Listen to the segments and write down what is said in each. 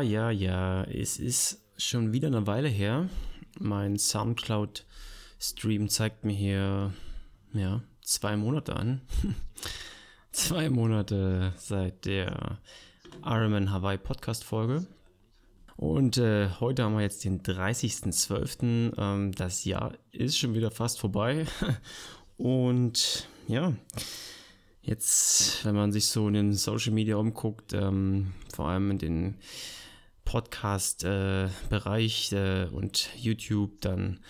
Ja, ja, ja, es ist schon wieder eine Weile her. Mein Soundcloud-Stream zeigt mir hier, ja, zwei Monate an. zwei Monate seit der Ironman Hawaii Podcast-Folge. Und äh, heute haben wir jetzt den 30.12. Ähm, das Jahr ist schon wieder fast vorbei. Und ja, Jetzt, wenn man sich so in den Social Media umguckt, ähm, vor allem in den Podcast-Bereich äh, äh, und YouTube, dann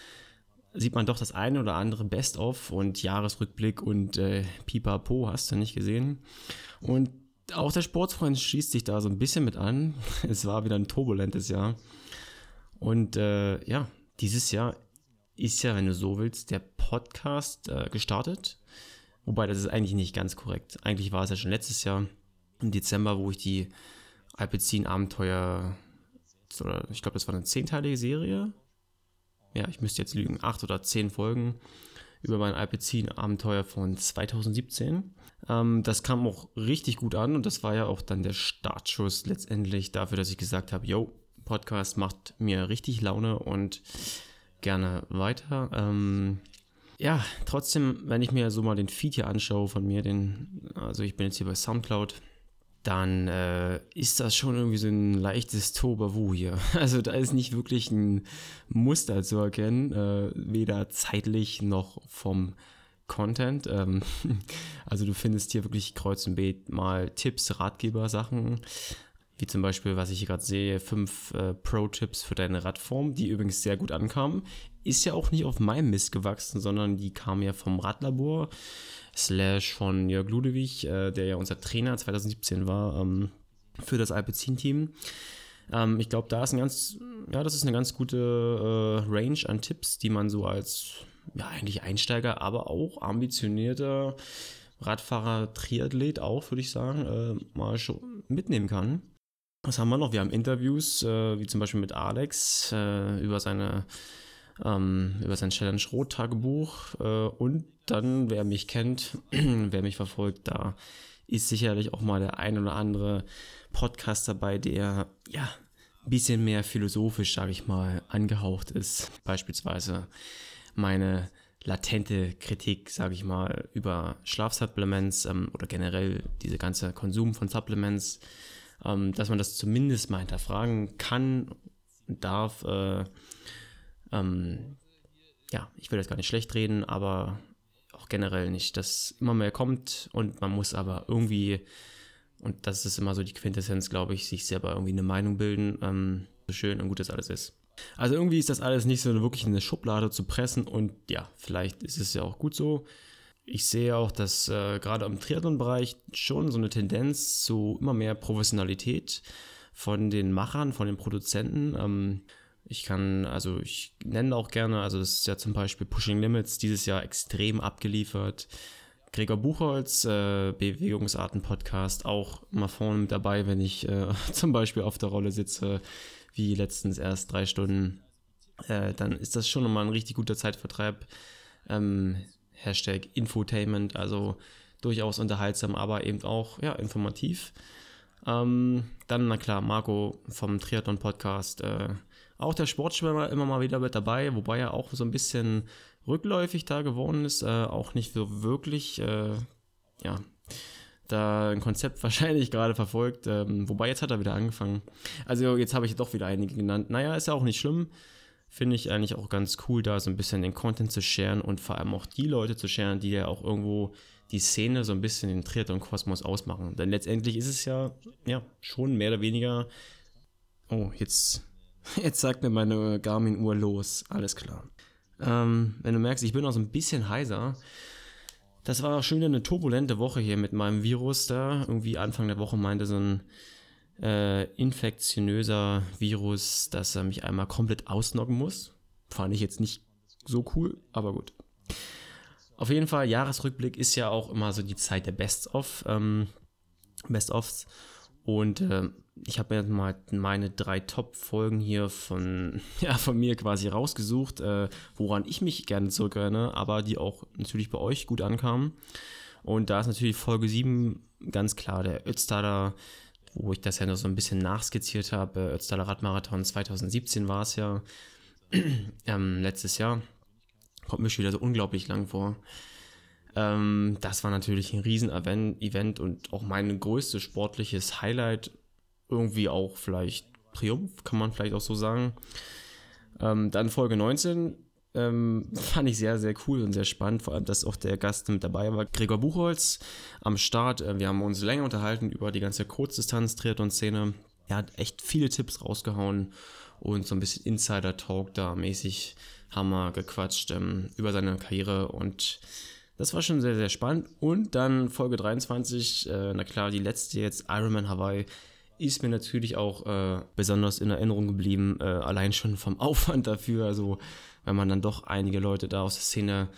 sieht man doch das eine oder andere Best-of und Jahresrückblick und äh, Pipapo hast du nicht gesehen. Und auch der Sportsfreund schließt sich da so ein bisschen mit an. Es war wieder ein turbulentes Jahr. Und äh, ja, dieses Jahr ist ja, wenn du so willst, der Podcast äh, gestartet. Wobei, das ist eigentlich nicht ganz korrekt. Eigentlich war es ja schon letztes Jahr im Dezember, wo ich die Alpecin-Abenteuer, oder ich glaube, das war eine zehnteilige Serie. Ja, ich müsste jetzt lügen, acht oder zehn Folgen über mein Alpecin-Abenteuer von 2017. Ähm, das kam auch richtig gut an und das war ja auch dann der Startschuss letztendlich dafür, dass ich gesagt habe, yo, Podcast macht mir richtig Laune und gerne weiter. Ähm, ja, trotzdem, wenn ich mir so mal den Feed hier anschaue von mir, den, also ich bin jetzt hier bei Soundcloud, dann äh, ist das schon irgendwie so ein leichtes Tobawu hier. Also da ist nicht wirklich ein Muster zu erkennen, äh, weder zeitlich noch vom Content. Ähm, also du findest hier wirklich kreuz und beet mal Tipps, Ratgeber, Sachen, wie zum Beispiel, was ich hier gerade sehe, fünf äh, Pro-Tipps für deine Radform, die übrigens sehr gut ankamen. Ist ja auch nicht auf meinem Mist gewachsen, sondern die kam ja vom Radlabor, slash von Jörg Ludewig, äh, der ja unser Trainer 2017 war, ähm, für das Alpecin-Team. Ähm, ich glaube, da ist ein ganz, ja, das ist eine ganz gute äh, Range an Tipps, die man so als, ja, eigentlich Einsteiger, aber auch ambitionierter Radfahrer, Triathlet auch, würde ich sagen, äh, mal schon mitnehmen kann. Was haben wir noch? Wir haben Interviews, äh, wie zum Beispiel mit Alex äh, über seine ähm, über sein Challenge Rot Tagebuch äh, und dann, wer mich kennt, wer mich verfolgt, da ist sicherlich auch mal der ein oder andere Podcast dabei, der ja ein bisschen mehr philosophisch, sage ich mal, angehaucht ist. Beispielsweise meine latente Kritik, sage ich mal, über Schlafsupplements ähm, oder generell diese ganze Konsum von Supplements ähm, dass man das zumindest mal hinterfragen kann und darf. Äh, ähm, ja, ich will das gar nicht schlecht reden, aber auch generell nicht, dass immer mehr kommt und man muss aber irgendwie, und das ist immer so die Quintessenz, glaube ich, sich selber irgendwie eine Meinung bilden, ähm, so schön und gut das alles ist. Also irgendwie ist das alles nicht so wirklich in eine Schublade zu pressen und ja, vielleicht ist es ja auch gut so ich sehe auch, dass äh, gerade im Triathlon-Bereich schon so eine Tendenz zu immer mehr Professionalität von den Machern, von den Produzenten. Ähm, ich kann, also ich nenne auch gerne, also das ist ja zum Beispiel Pushing Limits dieses Jahr extrem abgeliefert. Gregor Buchholz, äh, Bewegungsarten-Podcast, auch mal vorne mit dabei, wenn ich äh, zum Beispiel auf der Rolle sitze, wie letztens erst drei Stunden. Äh, dann ist das schon nochmal ein richtig guter Zeitvertreib. Ähm, Hashtag Infotainment, also durchaus unterhaltsam, aber eben auch ja, informativ. Ähm, dann, na klar, Marco vom Triathlon Podcast, äh, auch der Sportschwimmer immer mal wieder mit dabei, wobei er auch so ein bisschen rückläufig da geworden ist, äh, auch nicht so wirklich, äh, ja, da ein Konzept wahrscheinlich gerade verfolgt, ähm, wobei jetzt hat er wieder angefangen. Also jetzt habe ich doch wieder einige genannt. Naja, ist ja auch nicht schlimm finde ich eigentlich auch ganz cool, da so ein bisschen den Content zu sharen und vor allem auch die Leute zu sharen, die ja auch irgendwo die Szene so ein bisschen den Triathlon-Kosmos ausmachen. Denn letztendlich ist es ja, ja, schon mehr oder weniger. Oh, jetzt, jetzt sagt mir meine Garmin-Uhr los. Alles klar. Ähm, wenn du merkst, ich bin auch so ein bisschen heiser. Das war schon eine turbulente Woche hier mit meinem Virus da. Irgendwie Anfang der Woche meinte so ein äh, infektionöser Virus, dass er mich einmal komplett ausnocken muss. Fand ich jetzt nicht so cool, aber gut. Auf jeden Fall, Jahresrückblick ist ja auch immer so die Zeit der Best-of, ähm, Best-ofs. Und äh, ich habe mir mal meine drei Top-Folgen hier von, ja, von mir quasi rausgesucht, äh, woran ich mich gerne zurückerinnere, aber die auch natürlich bei euch gut ankamen. Und da ist natürlich Folge 7 ganz klar der Ötztaler wo ich das ja noch so ein bisschen nachskizziert habe. Äh, Ötztaler Radmarathon 2017 war es ja, ähm, letztes Jahr. Kommt mir schon wieder so unglaublich lang vor. Ähm, das war natürlich ein Riesen-Event und auch mein größtes sportliches Highlight. Irgendwie auch vielleicht Triumph, kann man vielleicht auch so sagen. Ähm, dann Folge 19 ähm, fand ich sehr, sehr cool und sehr spannend. Vor allem, dass auch der Gast mit dabei war, Gregor Buchholz am Start. Äh, wir haben uns länger unterhalten über die ganze Kurzdistanz-Triathlon-Szene. Er hat echt viele Tipps rausgehauen und so ein bisschen Insider-Talk da mäßig haben wir gequatscht ähm, über seine Karriere und das war schon sehr, sehr spannend. Und dann Folge 23, äh, na klar, die letzte jetzt, Ironman Hawaii, ist mir natürlich auch äh, besonders in Erinnerung geblieben, äh, allein schon vom Aufwand dafür. Also wenn man dann doch einige Leute da aus der Szene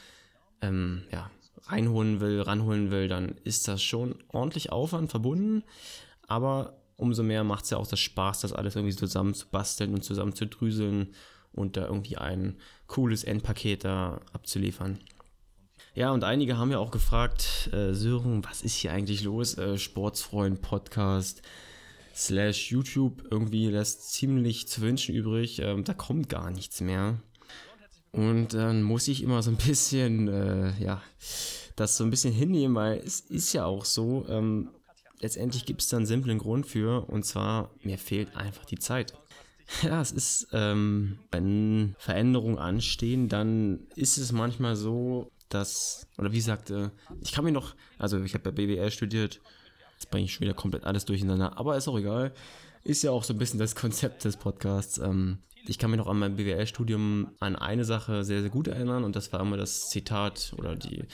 ähm, ja, reinholen will, ranholen will, dann ist das schon ordentlich Aufwand verbunden. Aber umso mehr macht es ja auch das Spaß, das alles irgendwie zusammen zu basteln und zusammen zu drüseln und da irgendwie ein cooles Endpaket da abzuliefern. Ja, und einige haben ja auch gefragt, äh, Sören, was ist hier eigentlich los? Äh, Sportsfreund Podcast slash YouTube irgendwie lässt ziemlich zu wünschen übrig. Ähm, da kommt gar nichts mehr. Und dann muss ich immer so ein bisschen, äh, ja, das so ein bisschen hinnehmen, weil es ist ja auch so, ähm, letztendlich gibt es da einen simplen Grund für, und zwar, mir fehlt einfach die Zeit. Ja, es ist, ähm, wenn Veränderungen anstehen, dann ist es manchmal so, dass, oder wie sagte, ich kann mir noch, also ich habe bei BWL studiert, jetzt bringe ich schon wieder komplett alles durcheinander, aber ist auch egal. Ist ja auch so ein bisschen das Konzept des Podcasts. Ähm, ich kann mich noch an mein BWL-Studium an eine Sache sehr, sehr gut erinnern und das war immer das Zitat oder die,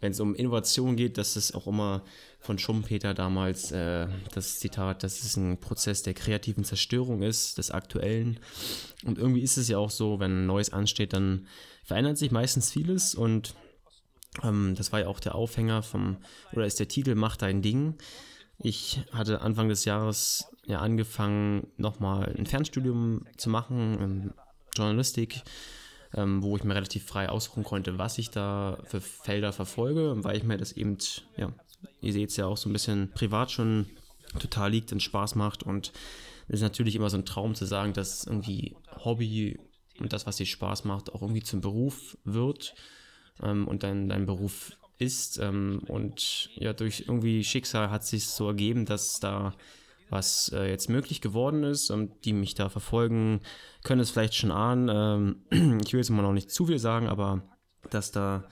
wenn es um Innovation geht, dass es auch immer von Schumpeter damals äh, das Zitat, dass es ein Prozess der kreativen Zerstörung ist, des Aktuellen. Und irgendwie ist es ja auch so, wenn Neues ansteht, dann verändert sich meistens vieles und ähm, das war ja auch der Aufhänger vom, oder ist der Titel Mach dein Ding. Ich hatte Anfang des Jahres ja angefangen, nochmal ein Fernstudium zu machen, Journalistik, ähm, wo ich mir relativ frei aussuchen konnte, was ich da für Felder verfolge, weil ich mir das eben, ja, ihr seht es ja auch so ein bisschen privat schon total liegt und Spaß macht und es ist natürlich immer so ein Traum zu sagen, dass irgendwie Hobby und das, was dir Spaß macht, auch irgendwie zum Beruf wird ähm, und dann dein Beruf ist. Ähm, und ja, durch irgendwie Schicksal hat sich so ergeben, dass da was äh, jetzt möglich geworden ist und die mich da verfolgen, können es vielleicht schon ahnen. Ähm, ich will jetzt immer noch nicht zu viel sagen, aber dass da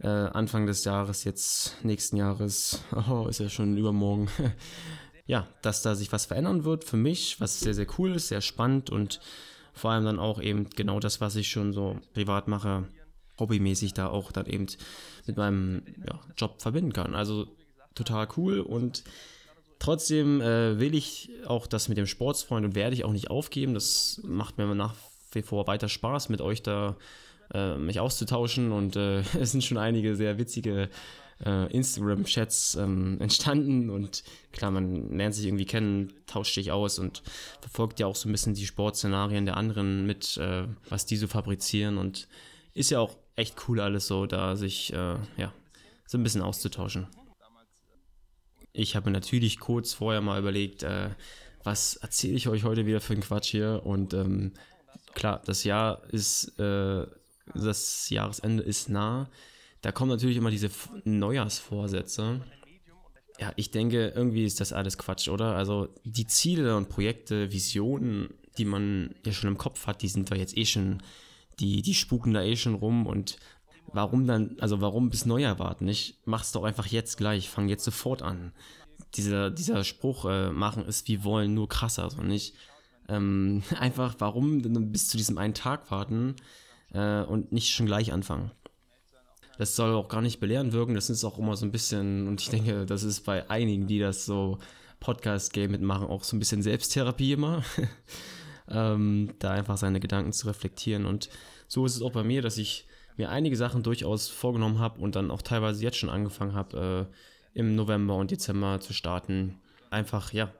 äh, Anfang des Jahres, jetzt nächsten Jahres, oh, ist ja schon übermorgen, ja, dass da sich was verändern wird für mich, was sehr, sehr cool ist, sehr spannend und vor allem dann auch eben genau das, was ich schon so privat mache, hobbymäßig da auch dann eben mit meinem ja, Job verbinden kann. Also total cool und trotzdem äh, will ich auch das mit dem Sportsfreund und werde ich auch nicht aufgeben. Das macht mir nach wie vor weiter Spaß, mit euch da äh, mich auszutauschen und äh, es sind schon einige sehr witzige äh, Instagram-Chats ähm, entstanden und klar, man lernt sich irgendwie kennen, tauscht sich aus und verfolgt ja auch so ein bisschen die Sportszenarien der anderen mit, äh, was die so fabrizieren und ist ja auch echt cool alles so, da sich äh, ja so ein bisschen auszutauschen. Ich habe mir natürlich kurz vorher mal überlegt, äh, was erzähle ich euch heute wieder für einen Quatsch hier und ähm, klar, das Jahr ist, äh, das Jahresende ist nah. Da kommen natürlich immer diese Neujahrsvorsätze. Ja, ich denke, irgendwie ist das alles Quatsch, oder? Also die Ziele und Projekte, Visionen, die man ja schon im Kopf hat, die sind da jetzt eh schon die, die spuken da eh schon rum und warum dann, also warum bis Neujahr warten? Ich mach's doch einfach jetzt gleich, fang jetzt sofort an. Dieser, dieser Spruch, äh, machen ist wie wollen, nur krasser, so nicht. Ähm, einfach, warum bis zu diesem einen Tag warten äh, und nicht schon gleich anfangen? Das soll auch gar nicht belehren wirken, das ist auch immer so ein bisschen, und ich denke, das ist bei einigen, die das so Podcast-Game mitmachen, auch so ein bisschen Selbsttherapie immer. ähm, da einfach seine Gedanken zu reflektieren. Und so ist es auch bei mir, dass ich mir einige Sachen durchaus vorgenommen habe und dann auch teilweise jetzt schon angefangen habe, äh, im November und Dezember zu starten. Einfach, ja,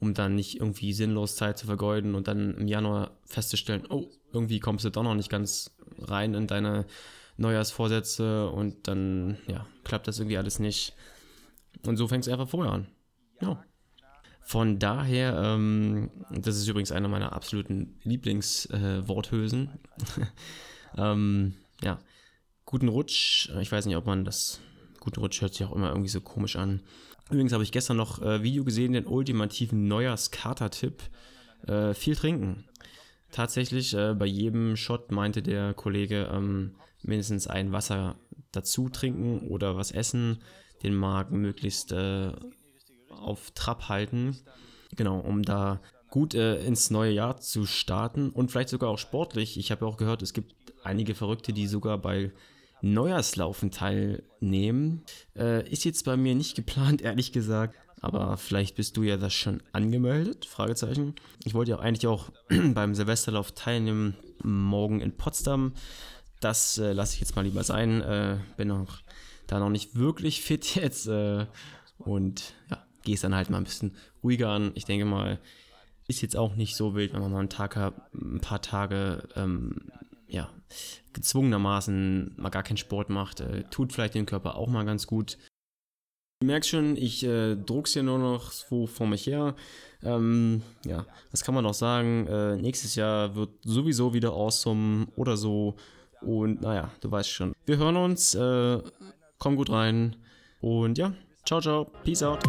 um dann nicht irgendwie sinnlos Zeit zu vergeuden und dann im Januar festzustellen, oh, irgendwie kommst du doch noch nicht ganz rein in deine Neujahrsvorsätze und dann, ja, klappt das irgendwie alles nicht. Und so fängt es einfach vorher an. Ja. Von daher, ähm, das ist übrigens einer meiner absoluten Lieblingsworthülsen. Äh, ähm, ja, guten Rutsch. Ich weiß nicht, ob man das. Guten Rutsch hört sich auch immer irgendwie so komisch an. Übrigens habe ich gestern noch äh, Video gesehen, den ultimativen Neujahrskater-Tipp. Äh, viel trinken. Tatsächlich, äh, bei jedem Shot meinte der Kollege ähm, mindestens ein Wasser dazu trinken oder was essen, den Magen möglichst äh, auf Trab halten. Genau, um da gut äh, ins neue Jahr zu starten und vielleicht sogar auch sportlich. Ich habe ja auch gehört, es gibt einige Verrückte, die sogar bei Neujahrslaufen teilnehmen. Äh, ist jetzt bei mir nicht geplant, ehrlich gesagt. Aber vielleicht bist du ja das schon angemeldet? Fragezeichen. Ich wollte ja eigentlich auch beim Silvesterlauf teilnehmen, morgen in Potsdam. Das äh, lasse ich jetzt mal lieber sein. Äh, bin auch da noch nicht wirklich fit jetzt. Äh, und ja, gehe es dann halt mal ein bisschen ruhiger an. Ich denke mal, ist jetzt auch nicht so wild, wenn man mal einen Tag ein paar Tage ähm, ja, gezwungenermaßen mal gar keinen Sport macht. Äh, tut vielleicht dem Körper auch mal ganz gut. Du merkst schon, ich äh, druck's hier nur noch so vor mich her. Ähm, ja, was kann man noch sagen? Äh, nächstes Jahr wird sowieso wieder awesome oder so. Und naja, du weißt schon. Wir hören uns. Äh, komm gut rein. Und ja, ciao, ciao. Peace out.